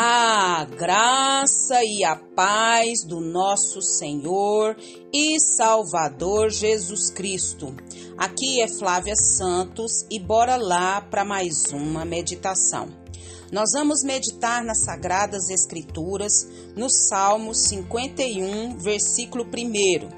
A graça e a paz do nosso Senhor e Salvador Jesus Cristo. Aqui é Flávia Santos e bora lá para mais uma meditação. Nós vamos meditar nas Sagradas Escrituras, no Salmo 51, versículo 1.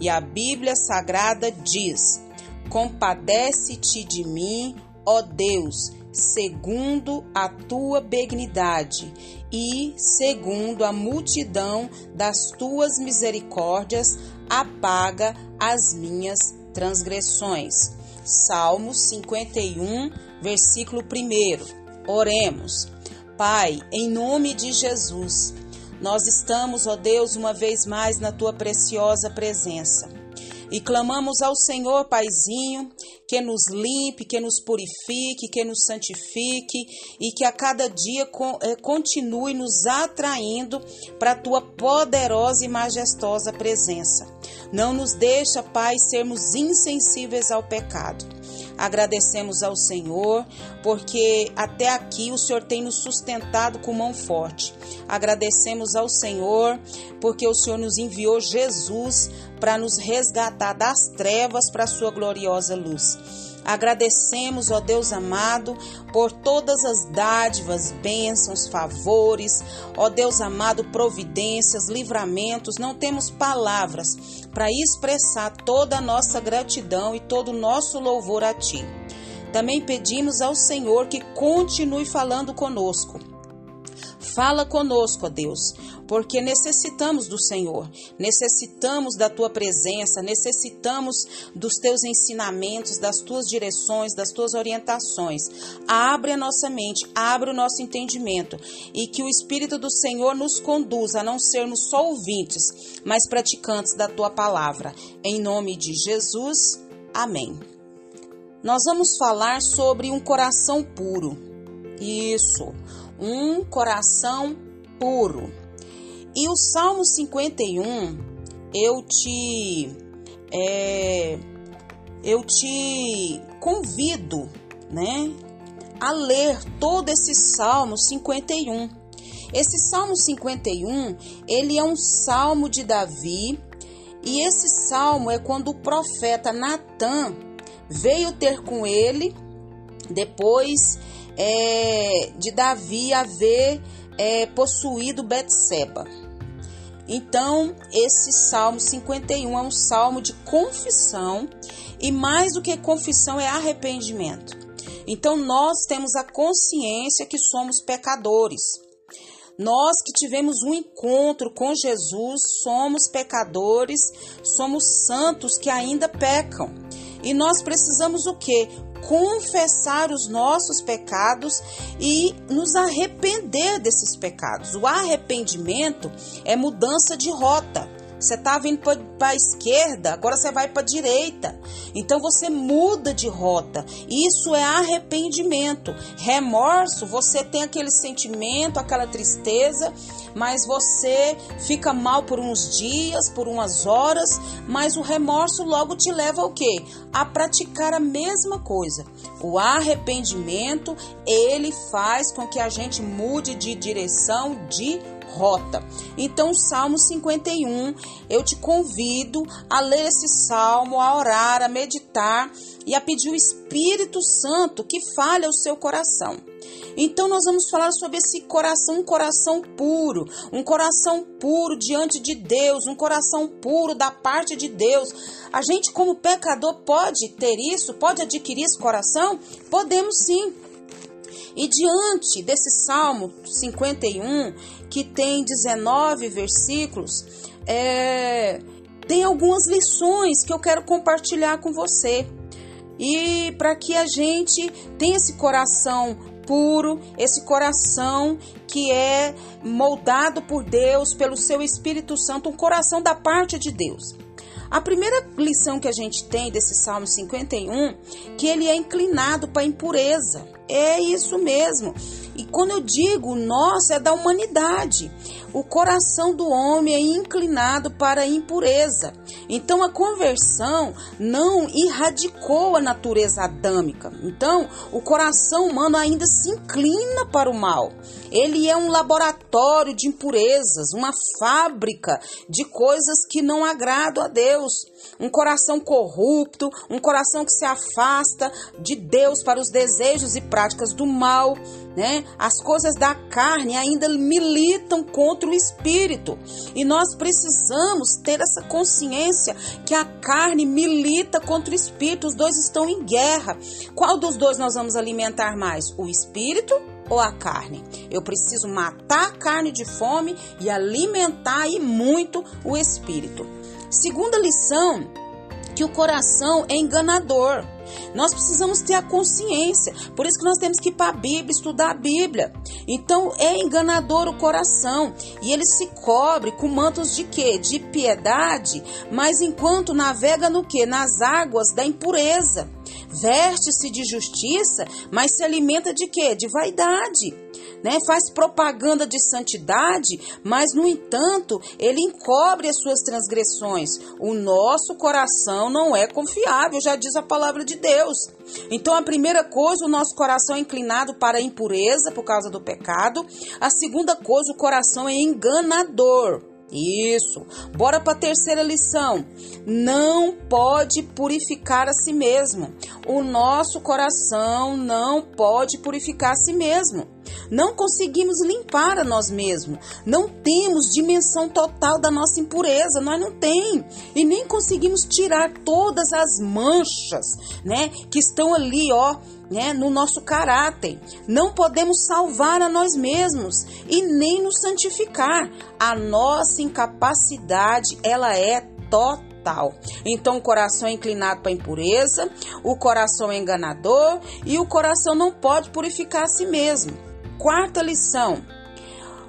E a Bíblia Sagrada diz: Compadece-te de mim, ó Deus segundo a tua benignidade e segundo a multidão das tuas misericórdias, apaga as minhas transgressões. Salmo 51, versículo 1. Oremos. Pai, em nome de Jesus, nós estamos, ó Deus, uma vez mais na tua preciosa presença e clamamos ao Senhor, Paizinho, que nos limpe, que nos purifique, que nos santifique e que a cada dia eh, continue nos atraindo para a tua poderosa e majestosa presença. Não nos deixa, Pai, sermos insensíveis ao pecado. Agradecemos ao Senhor, porque até aqui o Senhor tem nos sustentado com mão forte. Agradecemos ao Senhor, porque o Senhor nos enviou Jesus para nos resgatar das trevas para a sua gloriosa luz. Agradecemos, ó Deus amado, por todas as dádivas, bênçãos, favores, ó Deus amado, providências, livramentos. Não temos palavras para expressar toda a nossa gratidão e todo o nosso louvor a Ti. Também pedimos ao Senhor que continue falando conosco Fala conosco, ó Deus, porque necessitamos do Senhor, necessitamos da tua presença, necessitamos dos teus ensinamentos, das tuas direções, das tuas orientações. Abre a nossa mente, abre o nosso entendimento e que o Espírito do Senhor nos conduza a não sermos só ouvintes, mas praticantes da tua palavra. Em nome de Jesus, amém. Nós vamos falar sobre um coração puro. Isso um coração puro. E o Salmo 51, eu te é, eu te convido, né, a ler todo esse Salmo 51. Esse Salmo 51, ele é um salmo de Davi, e esse salmo é quando o profeta Natan veio ter com ele depois é, de Davi haver é, possuído Betseba. Então, esse Salmo 51 é um salmo de confissão e mais do que confissão é arrependimento. Então, nós temos a consciência que somos pecadores. Nós que tivemos um encontro com Jesus, somos pecadores, somos santos que ainda pecam. E nós precisamos o quê? Confessar os nossos pecados e nos arrepender desses pecados. O arrependimento é mudança de rota. Você estava indo para a esquerda, agora você vai para a direita. Então você muda de rota. Isso é arrependimento. Remorso, você tem aquele sentimento, aquela tristeza, mas você fica mal por uns dias, por umas horas, mas o remorso logo te leva ao quê? A praticar a mesma coisa. O arrependimento, ele faz com que a gente mude de direção, de rota. Então, o Salmo 51, eu te convido a ler esse salmo, a orar, a meditar e a pedir o Espírito Santo que fale ao seu coração. Então nós vamos falar sobre esse coração, um coração puro, um coração puro diante de Deus, um coração puro da parte de Deus. A gente como pecador pode ter isso, pode adquirir esse coração? Podemos sim. E diante desse Salmo 51, que tem 19 versículos, é, tem algumas lições que eu quero compartilhar com você. E para que a gente tenha esse coração puro, esse coração que é moldado por Deus, pelo seu Espírito Santo, um coração da parte de Deus. A primeira lição que a gente tem desse Salmo 51, que ele é inclinado para a impureza. É isso mesmo. E quando eu digo nossa, é da humanidade. o coração do homem é inclinado para a impureza. Então a conversão não erradicou a natureza adâmica. Então o coração humano ainda se inclina para o mal. Ele é um laboratório de impurezas, uma fábrica de coisas que não agradam a Deus. Um coração corrupto, um coração que se afasta de Deus para os desejos e práticas do mal, né? As coisas da carne ainda militam contra o espírito. E nós precisamos ter essa consciência que a carne milita contra o espírito, os dois estão em guerra. Qual dos dois nós vamos alimentar mais? O espírito ou a carne? Eu preciso matar a carne de fome e alimentar e muito o espírito. Segunda lição, que o coração é enganador. Nós precisamos ter a consciência. Por isso que nós temos que ir para a Bíblia, estudar a Bíblia. Então é enganador o coração e ele se cobre com mantos de quê? De piedade, mas enquanto navega no quê? Nas águas da impureza. Veste-se de justiça, mas se alimenta de quê? De vaidade né? Faz propaganda de santidade, mas no entanto, ele encobre as suas transgressões. O nosso coração não é confiável, já diz a palavra de Deus. Então, a primeira coisa, o nosso coração é inclinado para a impureza por causa do pecado. A segunda coisa, o coração é enganador. Isso. Bora para a terceira lição. Não pode purificar a si mesmo. O nosso coração não pode purificar a si mesmo. Não conseguimos limpar a nós mesmos. Não temos dimensão total da nossa impureza. Nós não tem e nem conseguimos tirar todas as manchas, né, que estão ali, ó, né, no nosso caráter. Não podemos salvar a nós mesmos e nem nos santificar. A nossa incapacidade, ela é total. Então, o coração é inclinado para a impureza, o coração é enganador e o coração não pode purificar a si mesmo. Quarta lição: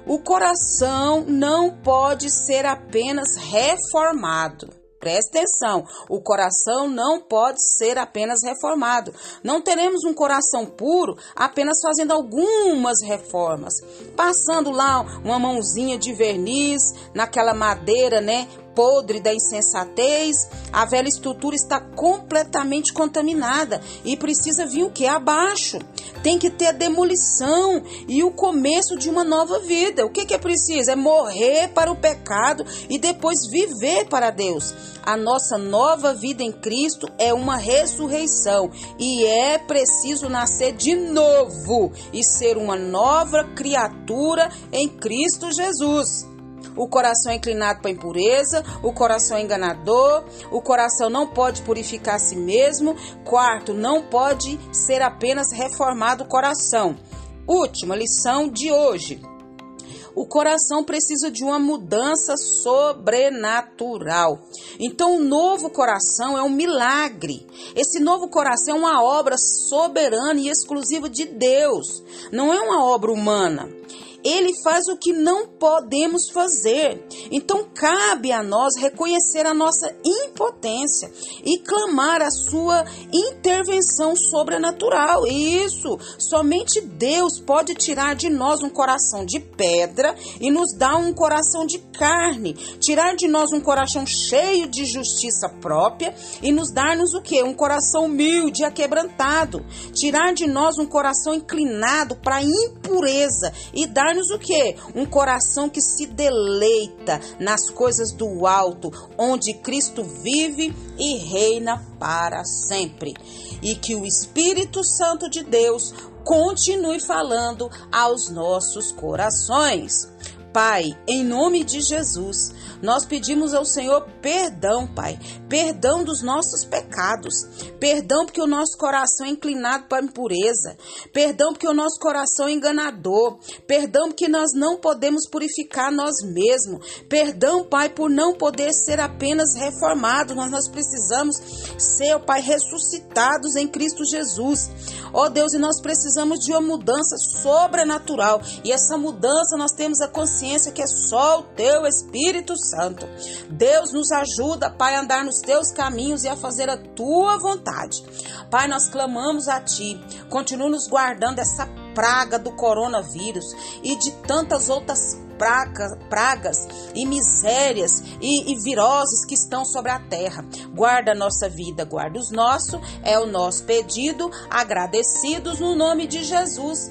o coração não pode ser apenas reformado. Preste atenção, o coração não pode ser apenas reformado. Não teremos um coração puro apenas fazendo algumas reformas, passando lá uma mãozinha de verniz naquela madeira, né, podre da insensatez, a velha estrutura está completamente contaminada e precisa vir o que? Abaixo. Tem que ter a demolição e o começo de uma nova vida. O que, que é preciso? É morrer para o pecado e depois viver para Deus. A nossa nova vida em Cristo é uma ressurreição e é preciso nascer de novo e ser uma nova criatura em Cristo Jesus o coração é inclinado para a impureza, o coração é enganador, o coração não pode purificar a si mesmo. Quarto, não pode ser apenas reformado o coração. Última lição de hoje. O coração precisa de uma mudança sobrenatural. Então, o novo coração é um milagre. Esse novo coração é uma obra soberana e exclusiva de Deus, não é uma obra humana ele faz o que não podemos fazer. Então cabe a nós reconhecer a nossa impotência e clamar a sua intervenção sobrenatural. Isso, somente Deus pode tirar de nós um coração de pedra e nos dar um coração de carne, tirar de nós um coração cheio de justiça própria e nos dar-nos o que? Um coração humilde, aquebrantado, tirar de nós um coração inclinado para a impureza e dar dar-nos o que? Um coração que se deleita nas coisas do alto, onde Cristo vive e reina para sempre. E que o Espírito Santo de Deus continue falando aos nossos corações. Pai, em nome de Jesus, nós pedimos ao Senhor perdão, Pai, perdão dos nossos pecados, perdão porque o nosso coração é inclinado para a impureza, perdão porque o nosso coração é enganador, perdão porque nós não podemos purificar nós mesmos, perdão, Pai, por não poder ser apenas reformados, mas nós precisamos ser, Pai, ressuscitados em Cristo Jesus. Ó oh, Deus, e nós precisamos de uma mudança sobrenatural, e essa mudança nós temos a consciência que é só o teu Espírito Santo. Deus nos ajuda, Pai, a andar nos teus caminhos e a fazer a tua vontade. Pai, nós clamamos a ti. Continua nos guardando essa praga do coronavírus e de tantas outras praga, pragas e misérias e, e viroses que estão sobre a terra. Guarda a nossa vida, guarda os nossos, é o nosso pedido, agradecidos no nome de Jesus.